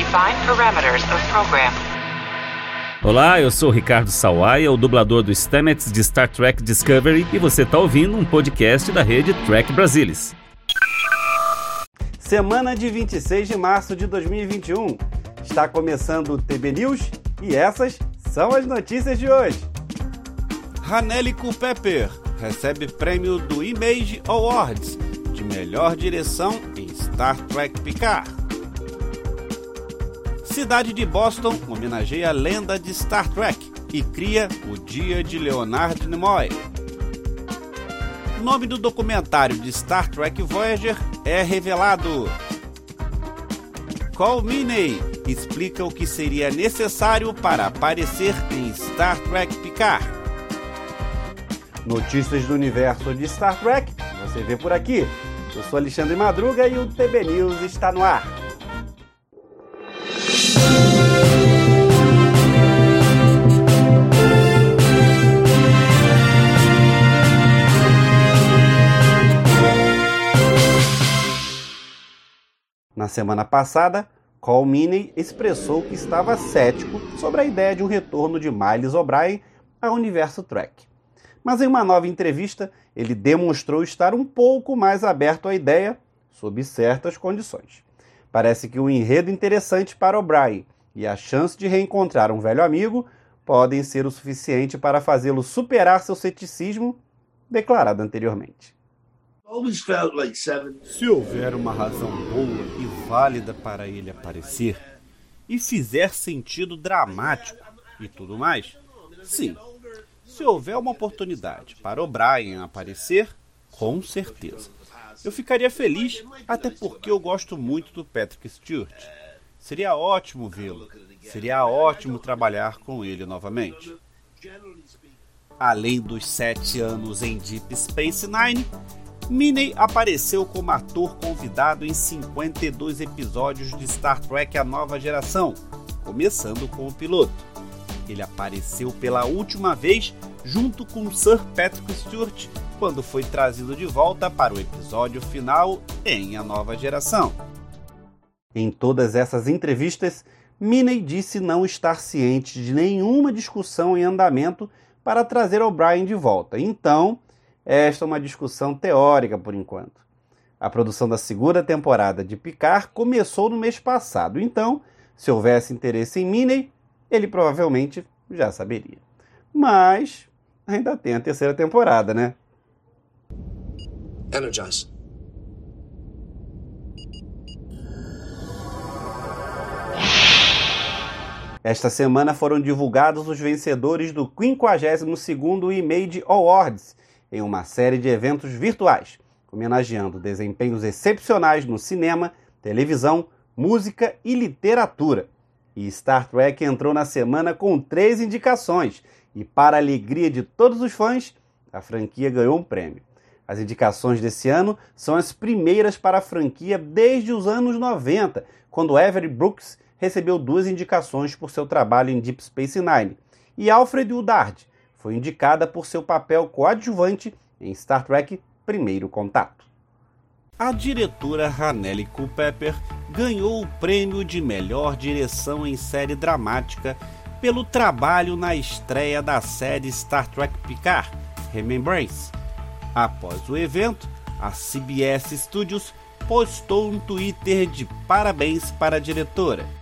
Define parameters of program. Olá, eu sou Ricardo Sawaia, o dublador do Stamets de Star Trek Discovery, e você está ouvindo um podcast da rede Trek Brasilis. Semana de 26 de março de 2021. Está começando o TB News e essas são as notícias de hoje. Haneli Culpepper recebe prêmio do Image Awards de melhor direção em Star Trek Picard. Cidade de Boston homenageia a lenda de Star Trek e cria o Dia de Leonard Nimoy. O nome do documentário de Star Trek Voyager é revelado. Call Meaney explica o que seria necessário para aparecer em Star Trek Picard. Notícias do universo de Star Trek, você vê por aqui. Eu sou Alexandre Madruga e o TB News está no ar. Semana passada, Cole Meany expressou que estava cético sobre a ideia de um retorno de Miles O'Brien ao universo Trek. Mas em uma nova entrevista, ele demonstrou estar um pouco mais aberto à ideia, sob certas condições. Parece que um enredo interessante para O'Brien e a chance de reencontrar um velho amigo podem ser o suficiente para fazê-lo superar seu ceticismo declarado anteriormente. Se houver uma razão boa e válida para ele aparecer, e fizer sentido dramático e tudo mais, sim. Se houver uma oportunidade para O'Brien aparecer, com certeza. Eu ficaria feliz, até porque eu gosto muito do Patrick Stewart. Seria ótimo vê-lo. Seria ótimo trabalhar com ele novamente. Além dos sete anos em Deep Space Nine, Minnie apareceu como ator convidado em 52 episódios de Star Trek A Nova Geração, começando com o piloto. Ele apareceu pela última vez junto com Sir Patrick Stewart quando foi trazido de volta para o episódio final em A Nova Geração. Em todas essas entrevistas, Minnie disse não estar ciente de nenhuma discussão em andamento para trazer O'Brien de volta. Então, esta é uma discussão teórica por enquanto. A produção da segunda temporada de Picard começou no mês passado, então, se houvesse interesse em Minnie, ele provavelmente já saberia. Mas ainda tem a terceira temporada, né? Energize. Esta semana foram divulgados os vencedores do 52º Image Awards, em uma série de eventos virtuais, homenageando desempenhos excepcionais no cinema, televisão, música e literatura. E Star Trek entrou na semana com três indicações, e para alegria de todos os fãs, a franquia ganhou um prêmio. As indicações desse ano são as primeiras para a franquia desde os anos 90, quando Avery Brooks recebeu duas indicações por seu trabalho em Deep Space Nine, e Alfred Woodard foi indicada por seu papel coadjuvante em Star Trek Primeiro Contato. A diretora Hanelle Culpepper ganhou o prêmio de melhor direção em série dramática pelo trabalho na estreia da série Star Trek Picard, Remembrance. Após o evento, a CBS Studios postou um Twitter de parabéns para a diretora.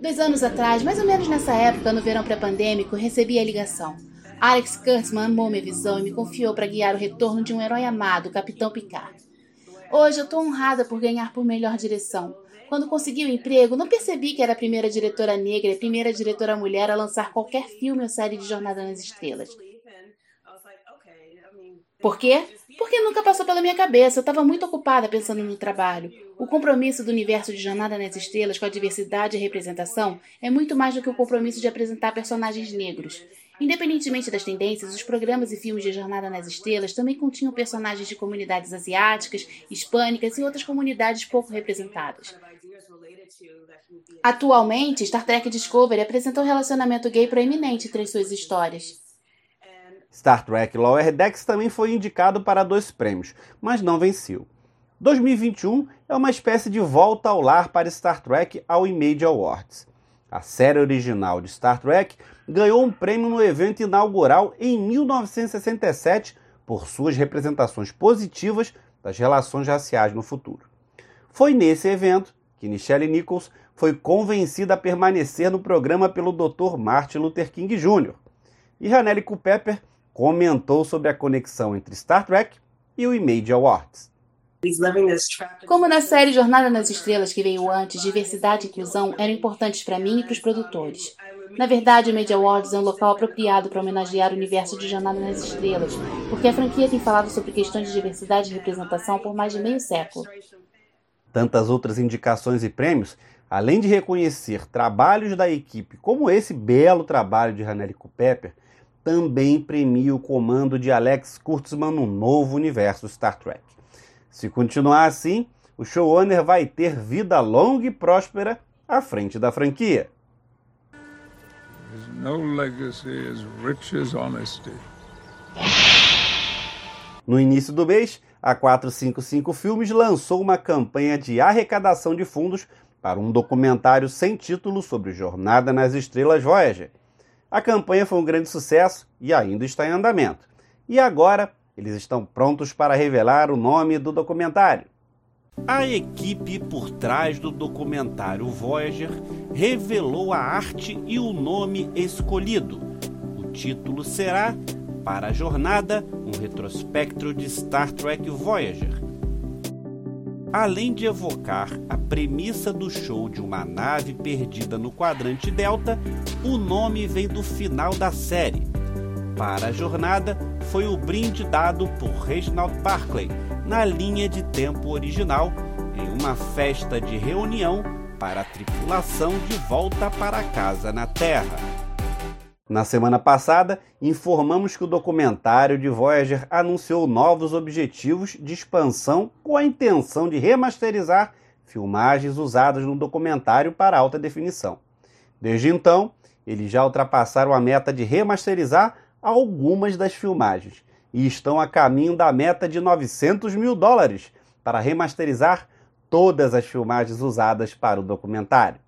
Dois anos atrás, mais ou menos nessa época, no verão pré-pandêmico, recebi a ligação. Alex Kurtzman amou minha visão e me confiou para guiar o retorno de um herói amado, o Capitão Picard. Hoje eu estou honrada por ganhar por melhor direção. Quando consegui o emprego, não percebi que era a primeira diretora negra e a primeira diretora mulher a lançar qualquer filme ou série de Jornada nas Estrelas. Por quê? Porque nunca passou pela minha cabeça. Eu estava muito ocupada pensando no trabalho. O compromisso do universo de Jornada nas Estrelas com a diversidade e representação é muito mais do que o compromisso de apresentar personagens negros. Independentemente das tendências, os programas e filmes de Jornada nas Estrelas também continham personagens de comunidades asiáticas, hispânicas e outras comunidades pouco representadas. Atualmente, Star Trek Discovery apresenta um relacionamento gay proeminente entre suas histórias. Star Trek Lower Decks também foi indicado para dois prêmios, mas não venceu. 2021 é uma espécie de volta ao lar para Star Trek ao Image Awards. A série original de Star Trek ganhou um prêmio no evento inaugural em 1967 por suas representações positivas das relações raciais no futuro. Foi nesse evento que Nichelle Nichols foi convencida a permanecer no programa pelo Dr. Martin Luther King Jr. E Hanelle Culpepper comentou sobre a conexão entre Star Trek e o Image Awards. Como na série Jornada nas Estrelas que veio antes, diversidade e inclusão eram importantes para mim e para os produtores. Na verdade, o Media Awards é um local apropriado para homenagear o universo de Jornada nas Estrelas, porque a franquia tem falado sobre questões de diversidade e representação por mais de meio século. Tantas outras indicações e prêmios, além de reconhecer trabalhos da equipe, como esse belo trabalho de Hanelle Culpepper, também premia o comando de Alex Kurtzman no novo universo Star Trek. Se continuar assim, o showrunner vai ter vida longa e próspera à frente da franquia. No início do mês, a 455 Filmes lançou uma campanha de arrecadação de fundos para um documentário sem título sobre Jornada nas Estrelas Voyager. A campanha foi um grande sucesso e ainda está em andamento. E agora eles estão prontos para revelar o nome do documentário. A equipe por trás do documentário Voyager revelou a arte e o nome escolhido. O título será Para a Jornada, um retrospecto de Star Trek Voyager. Além de evocar a premissa do show de uma nave perdida no quadrante Delta, o nome vem do final da série. Para a jornada, foi o brinde dado por Reginald Barclay na linha de tempo original em uma festa de reunião para a tripulação de volta para casa na Terra. Na semana passada, informamos que o documentário de Voyager anunciou novos objetivos de expansão com a intenção de remasterizar filmagens usadas no documentário para alta definição. Desde então, eles já ultrapassaram a meta de remasterizar algumas das filmagens e estão a caminho da meta de 900 mil dólares para remasterizar todas as filmagens usadas para o documentário.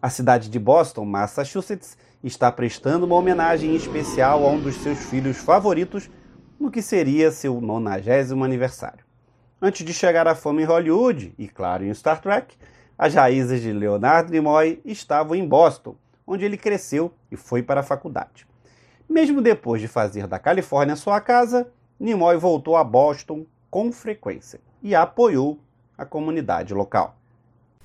A cidade de Boston, Massachusetts, está prestando uma homenagem especial a um dos seus filhos favoritos no que seria seu 90 aniversário. Antes de chegar à fama em Hollywood e, claro, em Star Trek, as raízes de Leonard Nimoy estavam em Boston, onde ele cresceu e foi para a faculdade. Mesmo depois de fazer da Califórnia sua casa, Nimoy voltou a Boston com frequência e apoiou a comunidade local.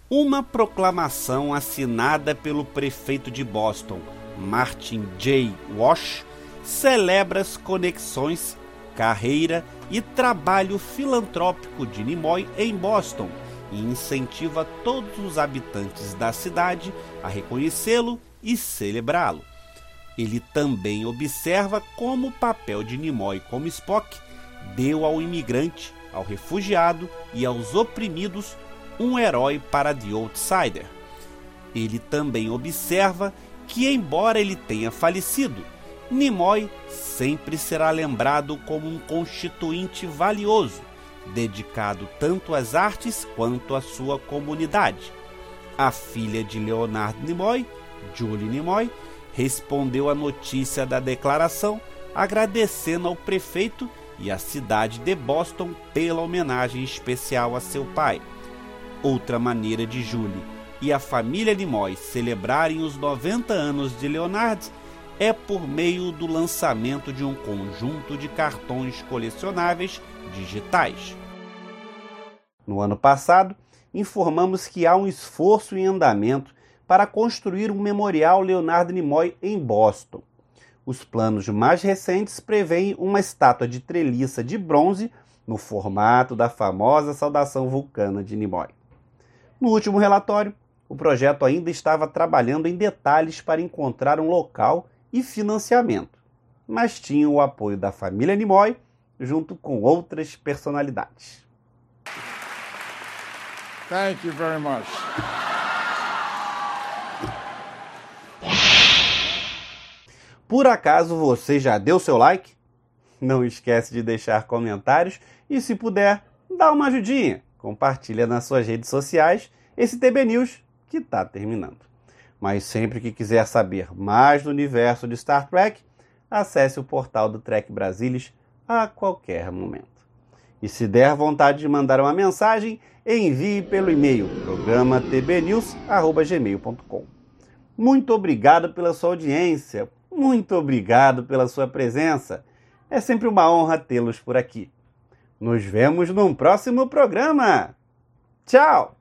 Uma proclamação assinada pelo prefeito de Boston, Martin J. Walsh, celebra as conexões, carreira e trabalho filantrópico de Nimoy em Boston e incentiva todos os habitantes da cidade a reconhecê-lo e celebrá-lo. Ele também observa como o papel de Nimoy como Spock deu ao imigrante, ao refugiado e aos oprimidos um herói para The Outsider. Ele também observa que, embora ele tenha falecido, Nimoy sempre será lembrado como um constituinte valioso dedicado tanto às artes quanto à sua comunidade. A filha de Leonard Nimoy, Julie Nimoy, respondeu à notícia da declaração, agradecendo ao prefeito e à cidade de Boston pela homenagem especial a seu pai. Outra maneira de Julie e a família Nimoy celebrarem os 90 anos de Leonard é por meio do lançamento de um conjunto de cartões colecionáveis digitais. No ano passado, informamos que há um esforço em andamento para construir um memorial Leonardo Nimoy em Boston. Os planos mais recentes prevêem uma estátua de treliça de bronze no formato da famosa saudação vulcana de Nimoy. No último relatório, o projeto ainda estava trabalhando em detalhes para encontrar um local e financiamento, mas tinha o apoio da família Nimoy junto com outras personalidades. Thank you very much. Por acaso você já deu seu like? Não esquece de deixar comentários e, se puder, dá uma ajudinha. Compartilha nas suas redes sociais esse TB News que está terminando. Mas sempre que quiser saber mais do universo de Star Trek, acesse o portal do Trek Brasilis a qualquer momento. E se der vontade de mandar uma mensagem, envie pelo e-mail programa. Muito obrigado pela sua audiência, muito obrigado pela sua presença. É sempre uma honra tê-los por aqui. Nos vemos num próximo programa. Tchau!